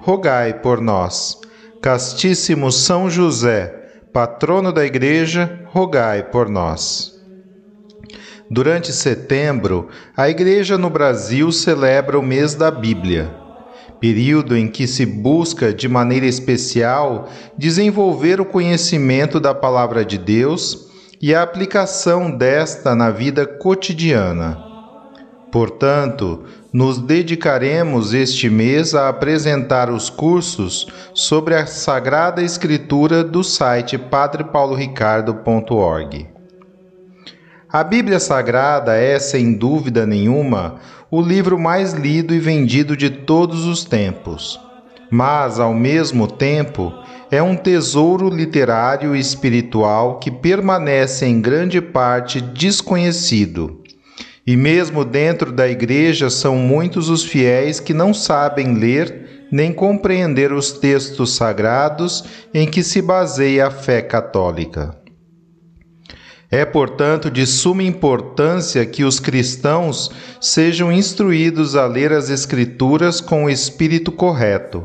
rogai por nós. Castíssimo São José, patrono da Igreja, rogai por nós. Durante setembro, a Igreja no Brasil celebra o mês da Bíblia, período em que se busca de maneira especial desenvolver o conhecimento da Palavra de Deus e a aplicação desta na vida cotidiana. Portanto, nos dedicaremos este mês a apresentar os cursos sobre a Sagrada Escritura do site padrepauloricardo.org. A Bíblia Sagrada é, sem dúvida nenhuma, o livro mais lido e vendido de todos os tempos, mas, ao mesmo tempo, é um tesouro literário e espiritual que permanece em grande parte desconhecido e mesmo dentro da igreja são muitos os fiéis que não sabem ler nem compreender os textos sagrados em que se baseia a fé católica. É, portanto, de suma importância que os cristãos sejam instruídos a ler as Escrituras com o espírito correto,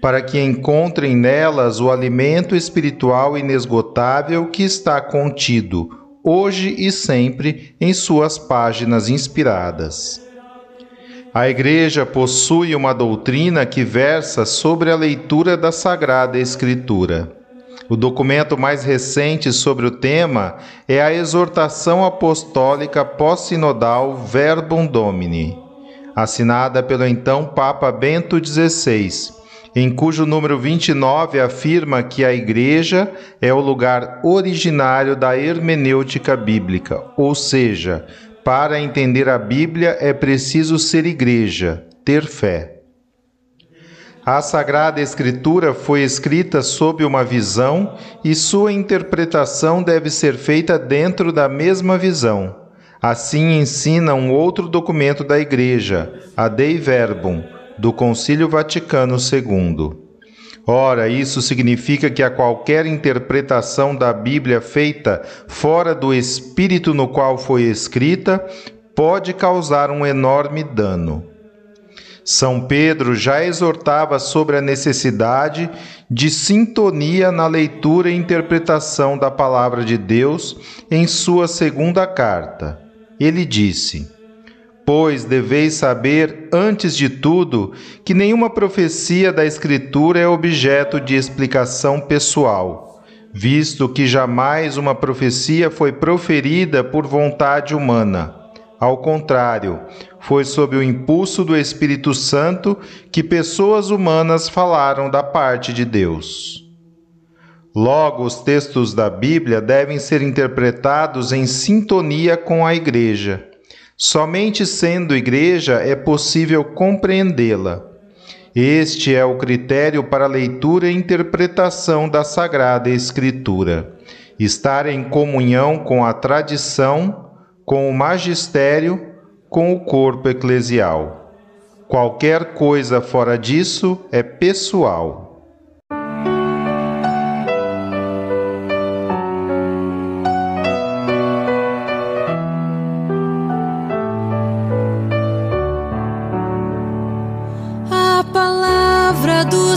para que encontrem nelas o alimento espiritual inesgotável que está contido hoje e sempre em suas páginas inspiradas. A Igreja possui uma doutrina que versa sobre a leitura da Sagrada Escritura. O documento mais recente sobre o tema é a Exortação Apostólica Pós-Sinodal Verbum Domini, assinada pelo então Papa Bento XVI em cujo número 29 afirma que a igreja é o lugar originário da hermenêutica bíblica, ou seja, para entender a Bíblia é preciso ser igreja, ter fé. A Sagrada Escritura foi escrita sob uma visão e sua interpretação deve ser feita dentro da mesma visão. Assim ensina um outro documento da Igreja, a Dei Verbum, do Concílio Vaticano II. Ora, isso significa que a qualquer interpretação da Bíblia feita fora do espírito no qual foi escrita pode causar um enorme dano. São Pedro já exortava sobre a necessidade de sintonia na leitura e interpretação da palavra de Deus em sua segunda carta. Ele disse: Pois deveis saber, antes de tudo, que nenhuma profecia da Escritura é objeto de explicação pessoal, visto que jamais uma profecia foi proferida por vontade humana. Ao contrário, foi sob o impulso do Espírito Santo que pessoas humanas falaram da parte de Deus. Logo, os textos da Bíblia devem ser interpretados em sintonia com a Igreja Somente sendo igreja é possível compreendê-la. Este é o critério para leitura e interpretação da Sagrada Escritura. Estar em comunhão com a tradição, com o magistério, com o corpo eclesial. Qualquer coisa fora disso é pessoal.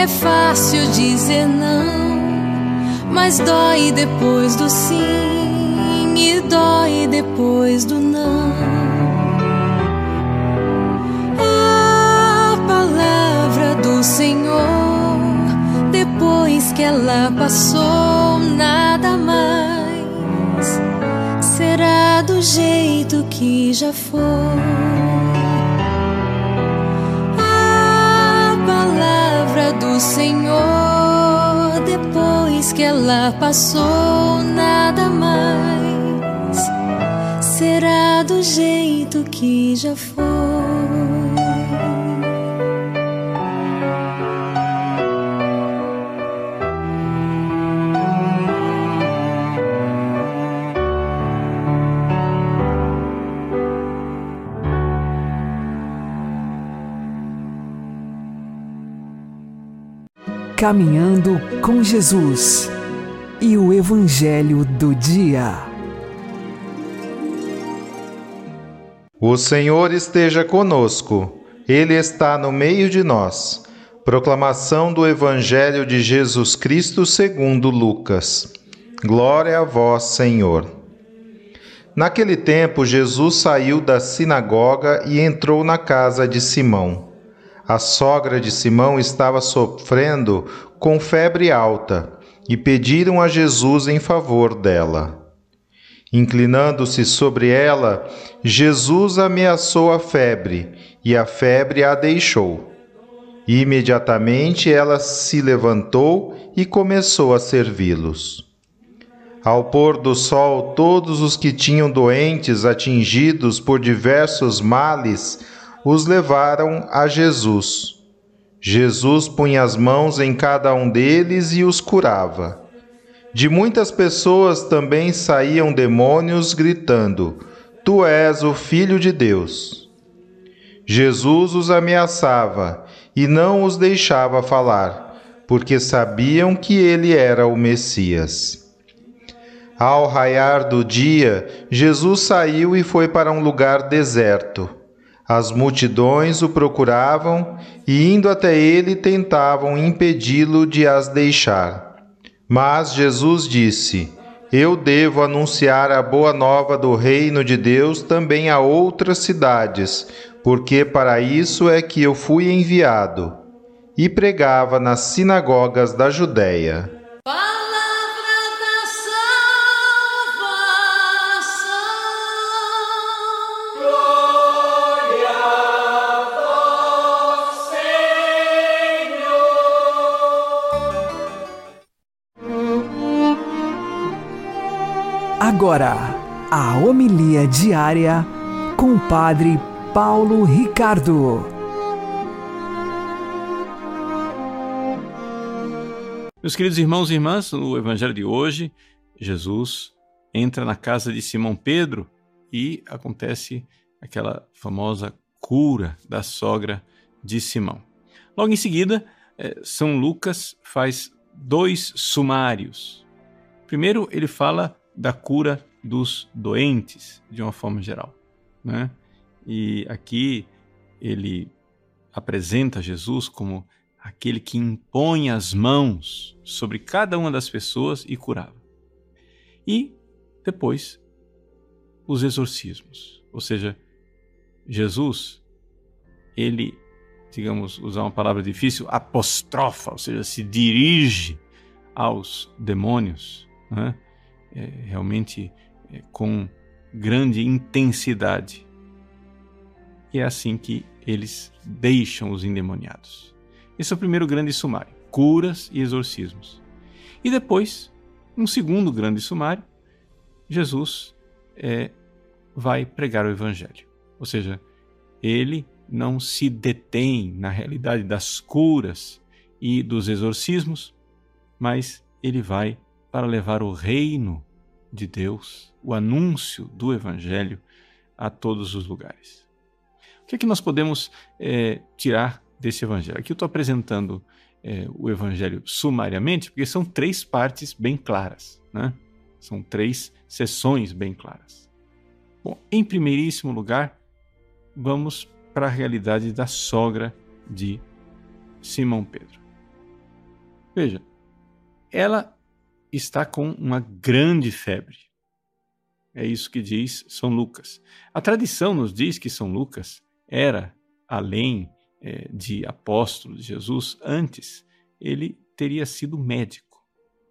é fácil dizer não, mas dói depois do sim e dói depois do não. A palavra do Senhor depois que ela passou, nada mais será do jeito que já foi. Senhor, depois que ela passou, nada mais será do jeito que já foi. Caminhando com Jesus e o Evangelho do Dia. O Senhor esteja conosco, Ele está no meio de nós. Proclamação do Evangelho de Jesus Cristo segundo Lucas. Glória a vós, Senhor. Naquele tempo, Jesus saiu da sinagoga e entrou na casa de Simão. A sogra de Simão estava sofrendo com febre alta e pediram a Jesus em favor dela. Inclinando-se sobre ela, Jesus ameaçou a febre e a febre a deixou. Imediatamente ela se levantou e começou a servi-los. Ao pôr do sol, todos os que tinham doentes atingidos por diversos males os levaram a Jesus. Jesus punha as mãos em cada um deles e os curava. De muitas pessoas também saíam demônios gritando: Tu és o Filho de Deus. Jesus os ameaçava e não os deixava falar, porque sabiam que ele era o Messias. Ao raiar do dia, Jesus saiu e foi para um lugar deserto as multidões o procuravam e, indo até ele, tentavam impedi-lo de as deixar. Mas Jesus disse: Eu devo anunciar a boa nova do reino de Deus também a outras cidades, porque para isso é que eu fui enviado. E pregava nas sinagogas da Judéia. Agora, a homilia diária com o Padre Paulo Ricardo. Meus queridos irmãos e irmãs, no Evangelho de hoje, Jesus entra na casa de Simão Pedro e acontece aquela famosa cura da sogra de Simão. Logo em seguida, eh, São Lucas faz dois sumários. Primeiro, ele fala da cura dos doentes, de uma forma geral. Né? E aqui ele apresenta Jesus como aquele que impõe as mãos sobre cada uma das pessoas e curava. E depois, os exorcismos. Ou seja, Jesus, ele, digamos, usar uma palavra difícil, apostrofa, ou seja, se dirige aos demônios, né? É, realmente é, com grande intensidade. E é assim que eles deixam os endemoniados. Esse é o primeiro grande sumário: curas e exorcismos. E depois, um segundo grande sumário, Jesus é, vai pregar o Evangelho. Ou seja, ele não se detém na realidade das curas e dos exorcismos, mas ele vai para levar o reino de Deus, o anúncio do Evangelho a todos os lugares. O que é que nós podemos é, tirar desse Evangelho? Aqui eu estou apresentando é, o Evangelho sumariamente, porque são três partes bem claras, né? São três sessões bem claras. Bom, em primeiríssimo lugar, vamos para a realidade da sogra de Simão Pedro. Veja, ela está com uma grande febre. É isso que diz São Lucas. A tradição nos diz que São Lucas era, além é, de apóstolo de Jesus, antes ele teria sido médico.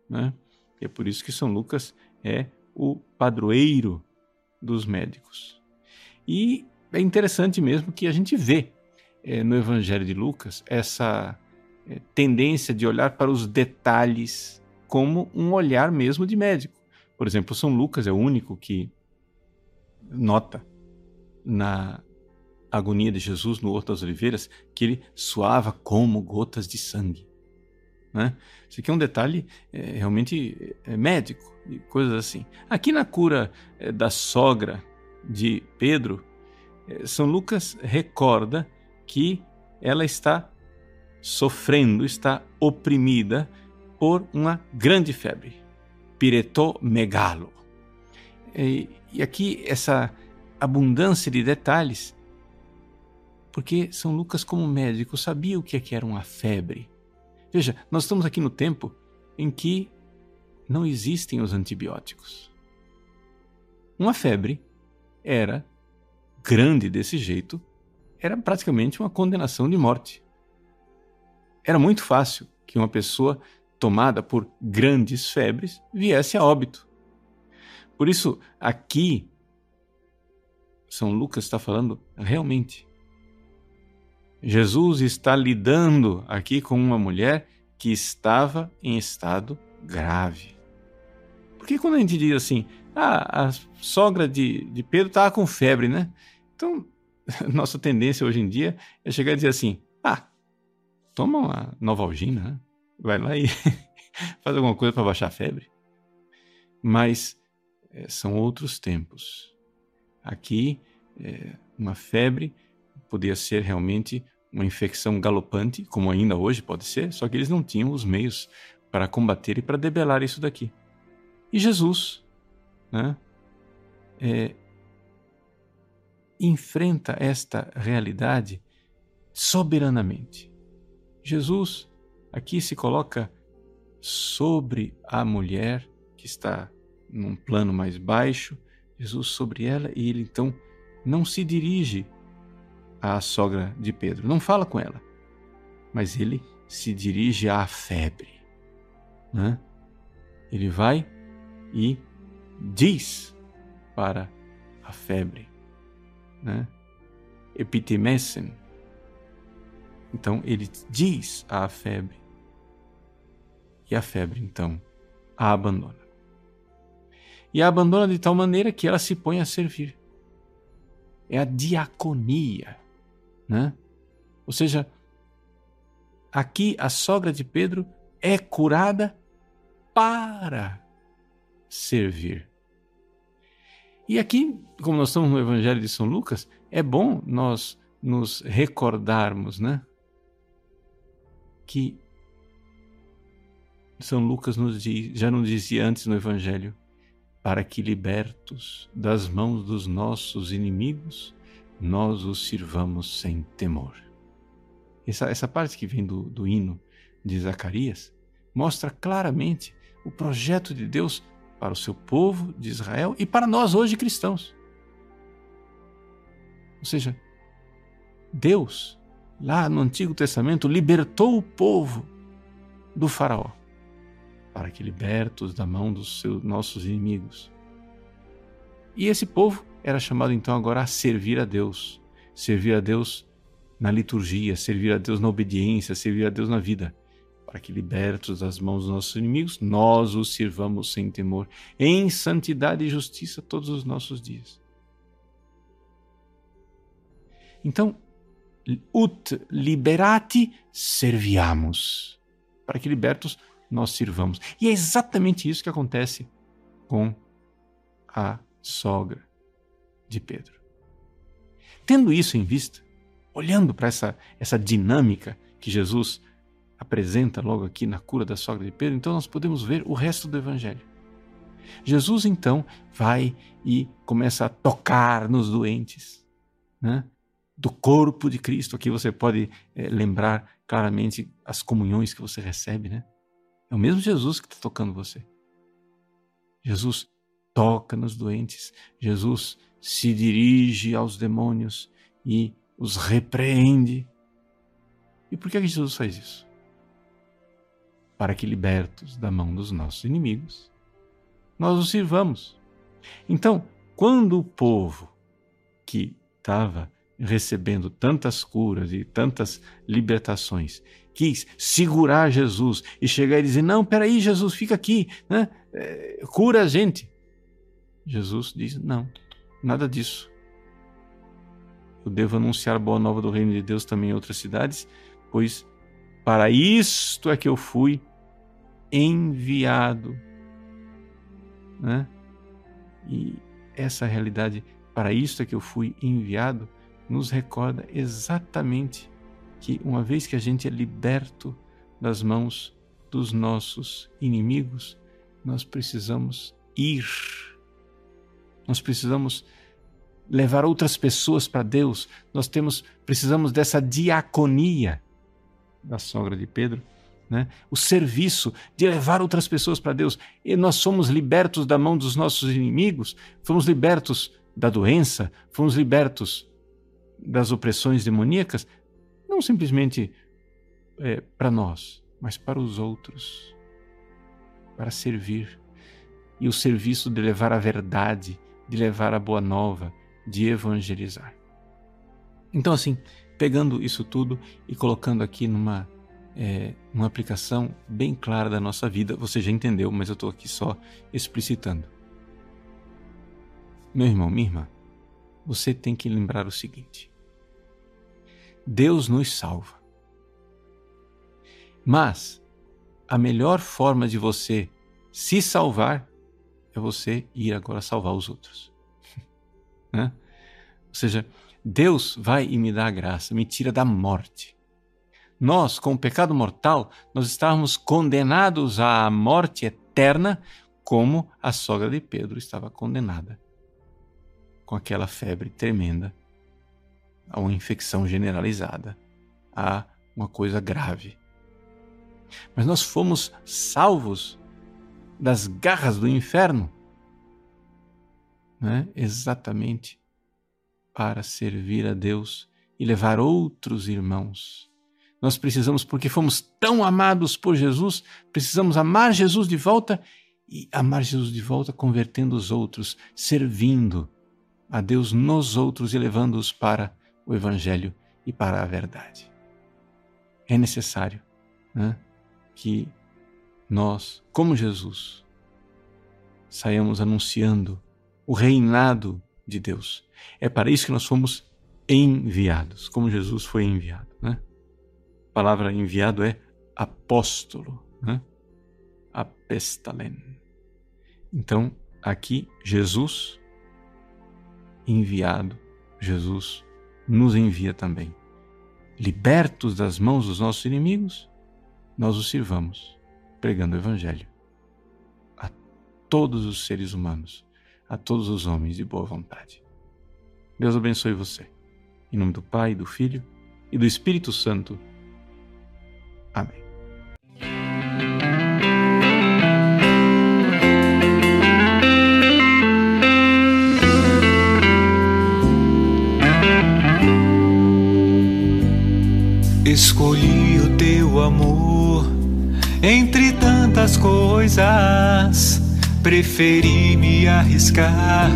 Né? E é por isso que São Lucas é o padroeiro dos médicos. E é interessante mesmo que a gente vê é, no Evangelho de Lucas essa é, tendência de olhar para os detalhes como um olhar mesmo de médico. Por exemplo, São Lucas é o único que nota na agonia de Jesus no Horto das Oliveiras que ele suava como gotas de sangue. Né? Isso aqui é um detalhe é, realmente é, médico e coisas assim. Aqui na cura é, da sogra de Pedro, é, São Lucas recorda que ela está sofrendo, está oprimida por uma grande febre, piretomegalo. E, e aqui essa abundância de detalhes, porque São Lucas, como médico, sabia o que, é que era uma febre. Veja, nós estamos aqui no tempo em que não existem os antibióticos. Uma febre era grande desse jeito, era praticamente uma condenação de morte. Era muito fácil que uma pessoa tomada por grandes febres, viesse a óbito. Por isso, aqui, São Lucas está falando realmente. Jesus está lidando aqui com uma mulher que estava em estado grave. Porque quando a gente diz assim, ah, a sogra de, de Pedro estava com febre, né? Então, nossa tendência hoje em dia é chegar e dizer assim, ah, toma uma Novalgina, né? Vai lá e faz alguma coisa para baixar a febre. Mas é, são outros tempos. Aqui, é, uma febre podia ser realmente uma infecção galopante, como ainda hoje pode ser, só que eles não tinham os meios para combater e para debelar isso daqui. E Jesus, né, é, enfrenta esta realidade soberanamente. Jesus Aqui se coloca sobre a mulher que está num plano mais baixo, Jesus sobre ela e ele então não se dirige à sogra de Pedro, não fala com ela, mas ele se dirige à febre. Né? Ele vai e diz para a febre, né? Então ele diz à febre, e a febre, então, a abandona. E a abandona de tal maneira que ela se põe a servir. É a diaconia, né? Ou seja, aqui a sogra de Pedro é curada para servir. E aqui, como nós estamos no Evangelho de São Lucas, é bom nós nos recordarmos, né? Que são Lucas nos diz, já nos dizia antes no Evangelho, para que libertos das mãos dos nossos inimigos, nós os sirvamos sem temor. Essa, essa parte que vem do, do hino de Zacarias mostra claramente o projeto de Deus para o seu povo de Israel e para nós hoje cristãos. Ou seja, Deus, lá no Antigo Testamento, libertou o povo do Faraó para que libertos da mão dos seus, nossos inimigos. E esse povo era chamado então agora a servir a Deus, servir a Deus na liturgia, servir a Deus na obediência, servir a Deus na vida, para que libertos das mãos dos nossos inimigos, nós os sirvamos sem temor, em santidade e justiça todos os nossos dias. Então, ut liberati serviamos, para que libertos nós sirvamos. E é exatamente isso que acontece com a sogra de Pedro. Tendo isso em vista, olhando para essa, essa dinâmica que Jesus apresenta logo aqui na cura da sogra de Pedro, então nós podemos ver o resto do evangelho. Jesus então vai e começa a tocar nos doentes, né? do corpo de Cristo. Aqui você pode é, lembrar claramente as comunhões que você recebe, né? É o mesmo Jesus que está tocando você. Jesus toca nos doentes. Jesus se dirige aos demônios e os repreende. E por que Jesus faz isso? Para que, libertos da mão dos nossos inimigos, nós os sirvamos. Então, quando o povo que estava recebendo tantas curas e tantas libertações, quis segurar Jesus e chegar e dizer: Não, peraí, Jesus, fica aqui, né? É, cura a gente. Jesus diz: Não, nada disso. Eu devo anunciar a boa nova do reino de Deus também em outras cidades, pois para isto é que eu fui enviado. Né? E essa realidade, para isto é que eu fui enviado, nos recorda exatamente que uma vez que a gente é liberto das mãos dos nossos inimigos, nós precisamos ir. Nós precisamos levar outras pessoas para Deus. Nós temos precisamos dessa diaconia da sogra de Pedro, né? O serviço de levar outras pessoas para Deus. E nós somos libertos da mão dos nossos inimigos, fomos libertos da doença, fomos libertos das opressões demoníacas, não simplesmente é, para nós, mas para os outros, para servir. E o serviço de levar a verdade, de levar a boa nova, de evangelizar. Então, assim, pegando isso tudo e colocando aqui numa, é, uma aplicação bem clara da nossa vida, você já entendeu, mas eu estou aqui só explicitando. Meu irmão, minha irmã, você tem que lembrar o seguinte: Deus nos salva. Mas a melhor forma de você se salvar é você ir agora salvar os outros. né? Ou seja, Deus vai e me dá a graça, me tira da morte. Nós, com o pecado mortal, nós estávamos condenados à morte eterna, como a sogra de Pedro estava condenada, com aquela febre tremenda a uma infecção generalizada, a uma coisa grave. Mas nós fomos salvos das garras do inferno, né? exatamente para servir a Deus e levar outros irmãos. Nós precisamos, porque fomos tão amados por Jesus, precisamos amar Jesus de volta e amar Jesus de volta convertendo os outros, servindo a Deus nos outros e levando-os para o Evangelho e para a verdade. É necessário né, que nós, como Jesus, saiamos anunciando o reinado de Deus. É para isso que nós fomos enviados, como Jesus foi enviado. Né? A palavra enviado é apóstolo, né? apestalen. Então, aqui, Jesus enviado, Jesus nos envia também. Libertos das mãos dos nossos inimigos, nós os sirvamos, pregando o Evangelho a todos os seres humanos, a todos os homens de boa vontade. Deus abençoe você. Em nome do Pai, do Filho e do Espírito Santo. Amém. Escolhi o teu amor entre tantas coisas. Preferi me arriscar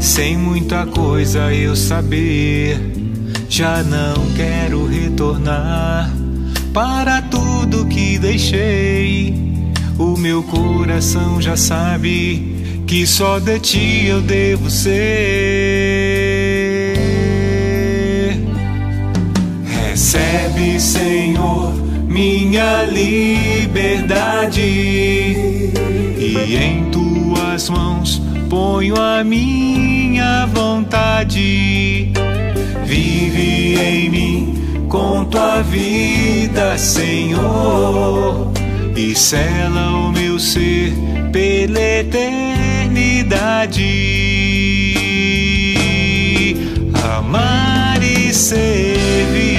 sem muita coisa eu saber. Já não quero retornar para tudo que deixei. O meu coração já sabe que só de ti eu devo ser. Recebe, Senhor, minha liberdade e em tuas mãos ponho a minha vontade. Vive em mim com tua vida, Senhor, e sela o meu ser pela eternidade. Amar e servir.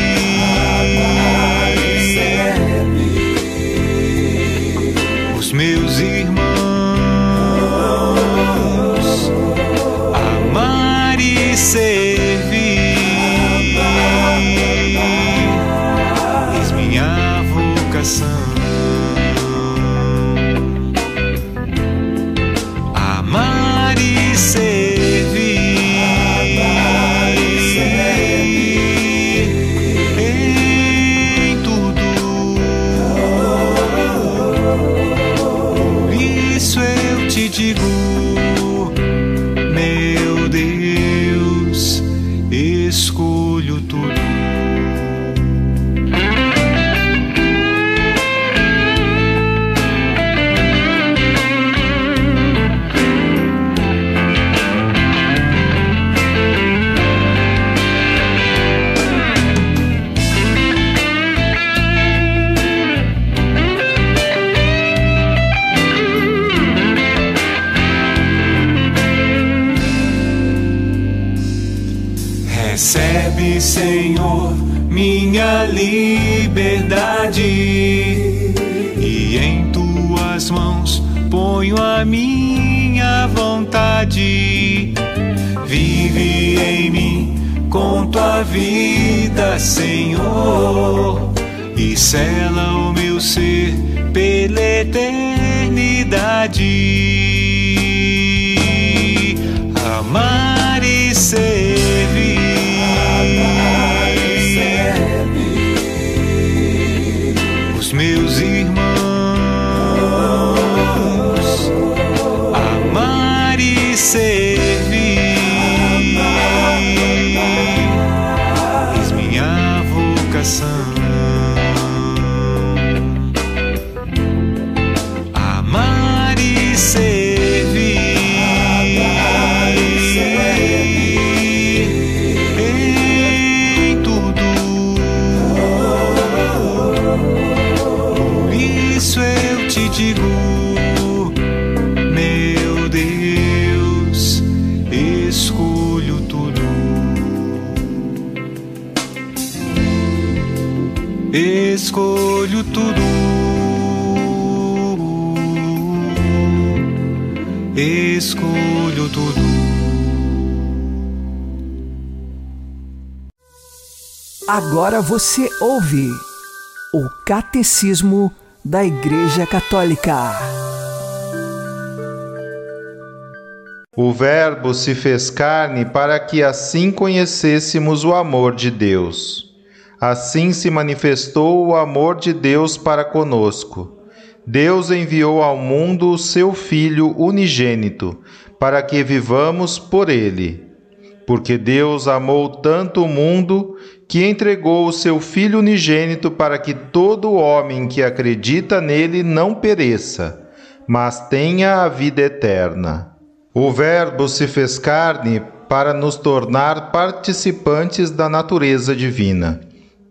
E sela o meu ser pela eternidade. Agora você ouve o Catecismo da Igreja Católica. O Verbo se fez carne para que assim conhecêssemos o amor de Deus. Assim se manifestou o amor de Deus para conosco. Deus enviou ao mundo o seu Filho unigênito, para que vivamos por ele. Porque Deus amou tanto o mundo que entregou o seu Filho unigênito para que todo homem que acredita nele não pereça, mas tenha a vida eterna. O Verbo se fez carne para nos tornar participantes da natureza divina.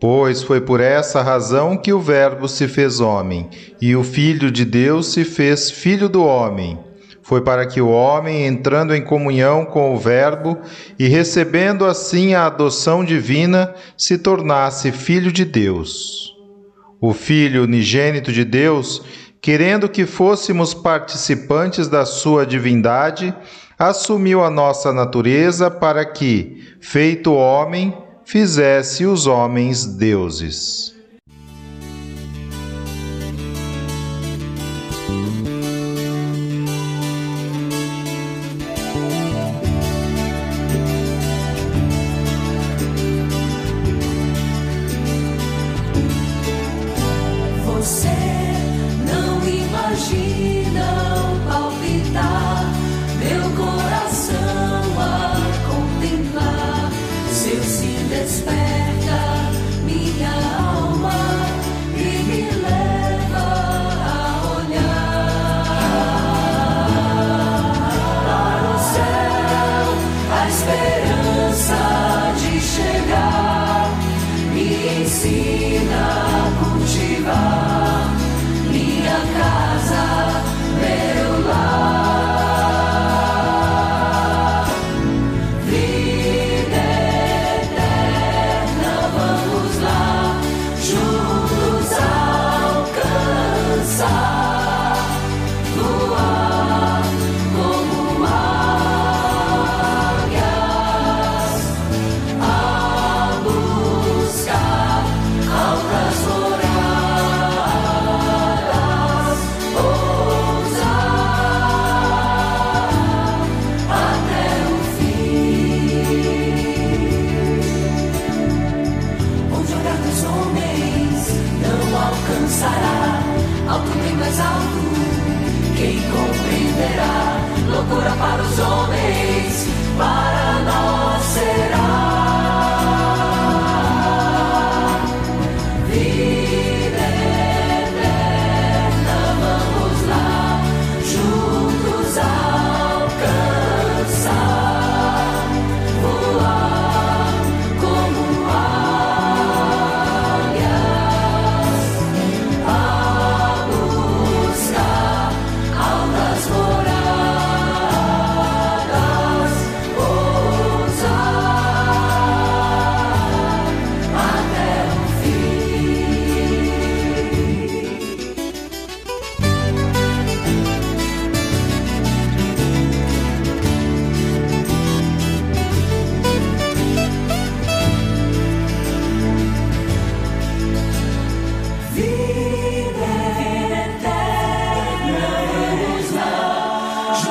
Pois foi por essa razão que o Verbo se fez homem, e o Filho de Deus se fez filho do homem. Foi para que o homem, entrando em comunhão com o Verbo e recebendo assim a adoção divina, se tornasse filho de Deus. O Filho unigênito de Deus, querendo que fôssemos participantes da sua divindade, assumiu a nossa natureza para que, feito homem, fizesse os homens deuses. cura para os homens, para nós.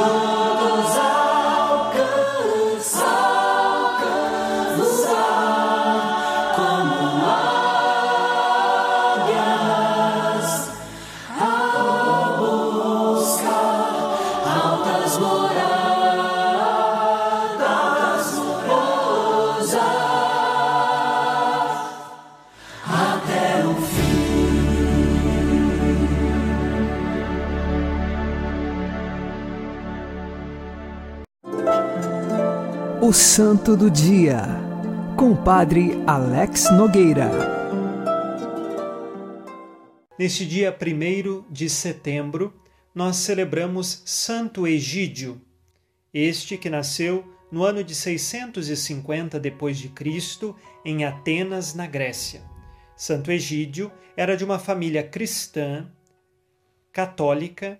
O Santo do Dia, com o Padre Alex Nogueira. Neste dia 1 de setembro, nós celebramos Santo Egídio, este que nasceu no ano de 650 depois de Cristo em Atenas, na Grécia. Santo Egídio era de uma família cristã, católica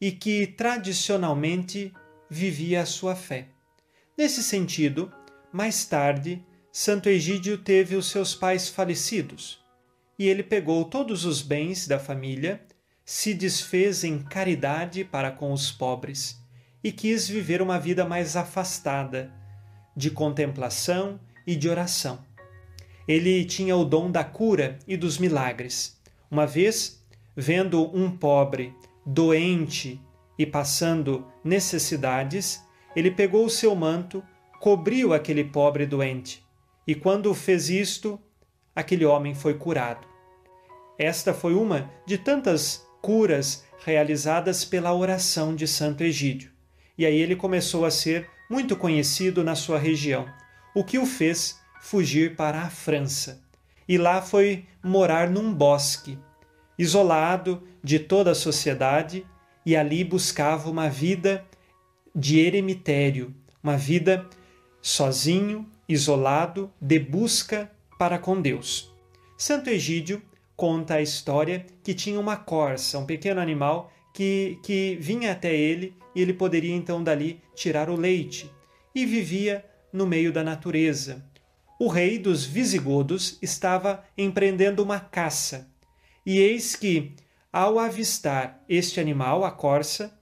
e que tradicionalmente vivia a sua fé. Nesse sentido, mais tarde, Santo Egídio teve os seus pais falecidos e ele pegou todos os bens da família, se desfez em caridade para com os pobres e quis viver uma vida mais afastada, de contemplação e de oração. Ele tinha o dom da cura e dos milagres. Uma vez, vendo um pobre doente e passando necessidades, ele pegou o seu manto, cobriu aquele pobre doente, e quando fez isto, aquele homem foi curado. Esta foi uma de tantas curas realizadas pela oração de Santo Egídio. E aí ele começou a ser muito conhecido na sua região, o que o fez fugir para a França. E lá foi morar num bosque, isolado de toda a sociedade, e ali buscava uma vida de eremitério, uma vida sozinho, isolado, de busca para com Deus. Santo Egídio conta a história que tinha uma corça, um pequeno animal que, que vinha até ele e ele poderia então dali tirar o leite e vivia no meio da natureza. O rei dos visigodos estava empreendendo uma caça e eis que, ao avistar este animal, a corça,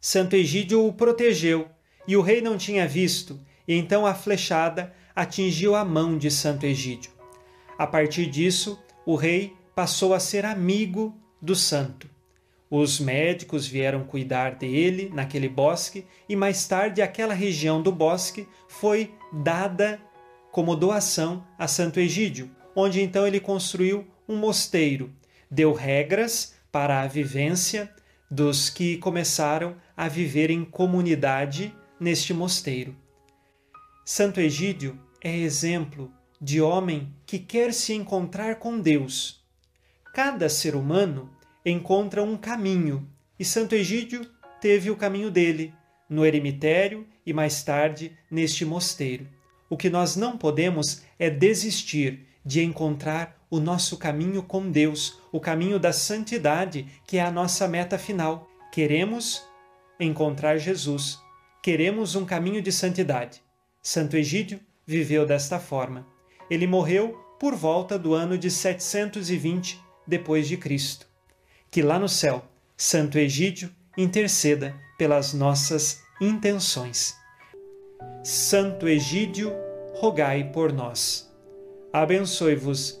Santo Egídio o protegeu, e o rei não tinha visto, e então a flechada atingiu a mão de Santo Egídio. A partir disso, o rei passou a ser amigo do santo. Os médicos vieram cuidar dele naquele bosque e mais tarde aquela região do bosque foi dada como doação a Santo Egídio, onde então ele construiu um mosteiro, deu regras para a vivência dos que começaram a viver em comunidade neste mosteiro. Santo Egídio é exemplo de homem que quer se encontrar com Deus. Cada ser humano encontra um caminho e Santo Egídio teve o caminho dele no eremitério e mais tarde neste mosteiro. O que nós não podemos é desistir de encontrar o nosso caminho com Deus, o caminho da santidade, que é a nossa meta final. Queremos encontrar Jesus, queremos um caminho de santidade. Santo Egídio viveu desta forma. Ele morreu por volta do ano de 720 depois de Cristo. Que lá no céu, Santo Egídio interceda pelas nossas intenções. Santo Egídio, rogai por nós. Abençoe-vos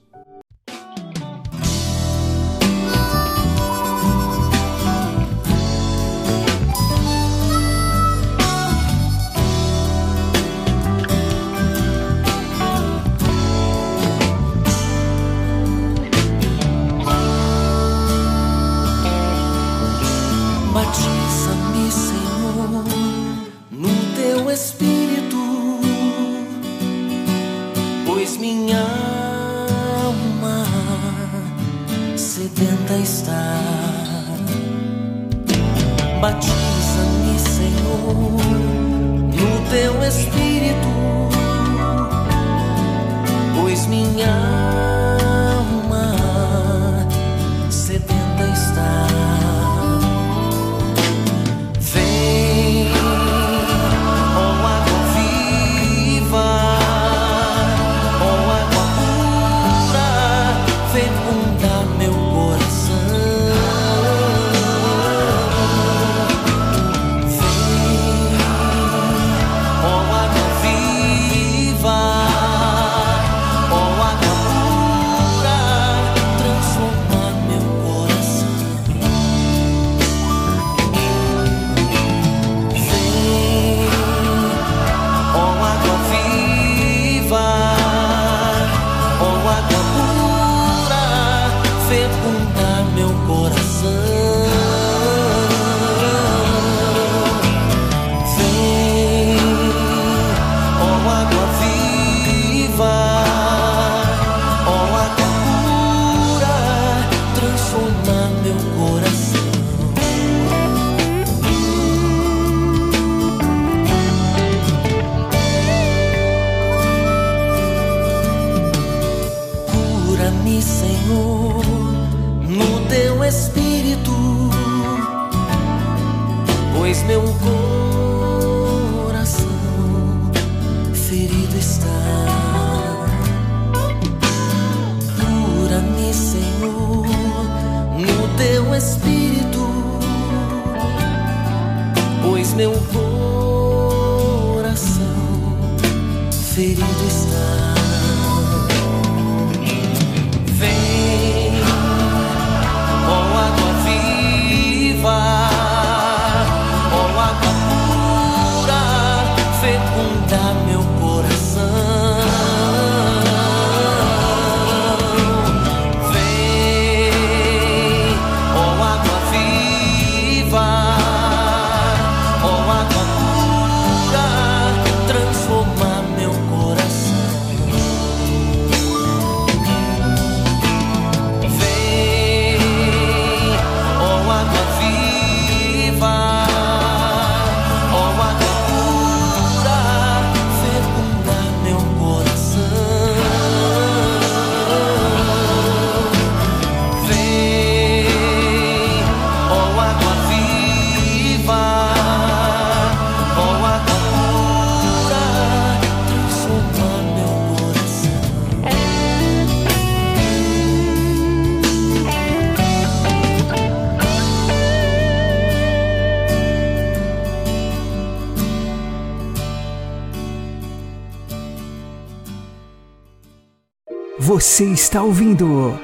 Você está ouvindo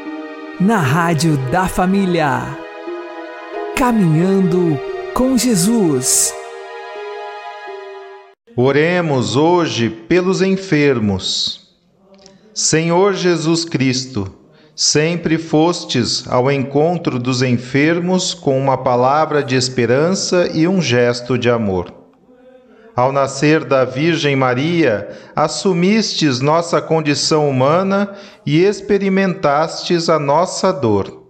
na Rádio da Família. Caminhando com Jesus. Oremos hoje pelos enfermos. Senhor Jesus Cristo, sempre fostes ao encontro dos enfermos com uma palavra de esperança e um gesto de amor. Ao nascer da Virgem Maria, assumistes nossa condição humana e experimentastes a nossa dor.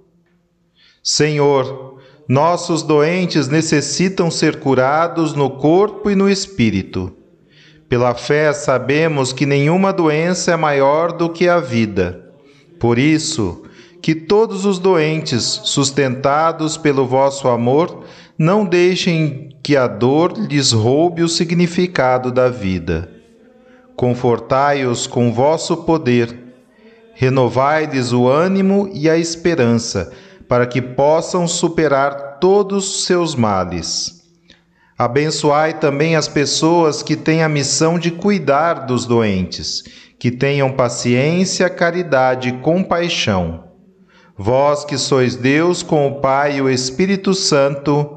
Senhor, nossos doentes necessitam ser curados no corpo e no espírito. Pela fé, sabemos que nenhuma doença é maior do que a vida. Por isso, que todos os doentes, sustentados pelo vosso amor, não deixem que a dor lhes roube o significado da vida. Confortai-os com vosso poder, renovai-lhes o ânimo e a esperança, para que possam superar todos os seus males. Abençoai também as pessoas que têm a missão de cuidar dos doentes, que tenham paciência, caridade e compaixão. Vós que sois Deus com o Pai e o Espírito Santo.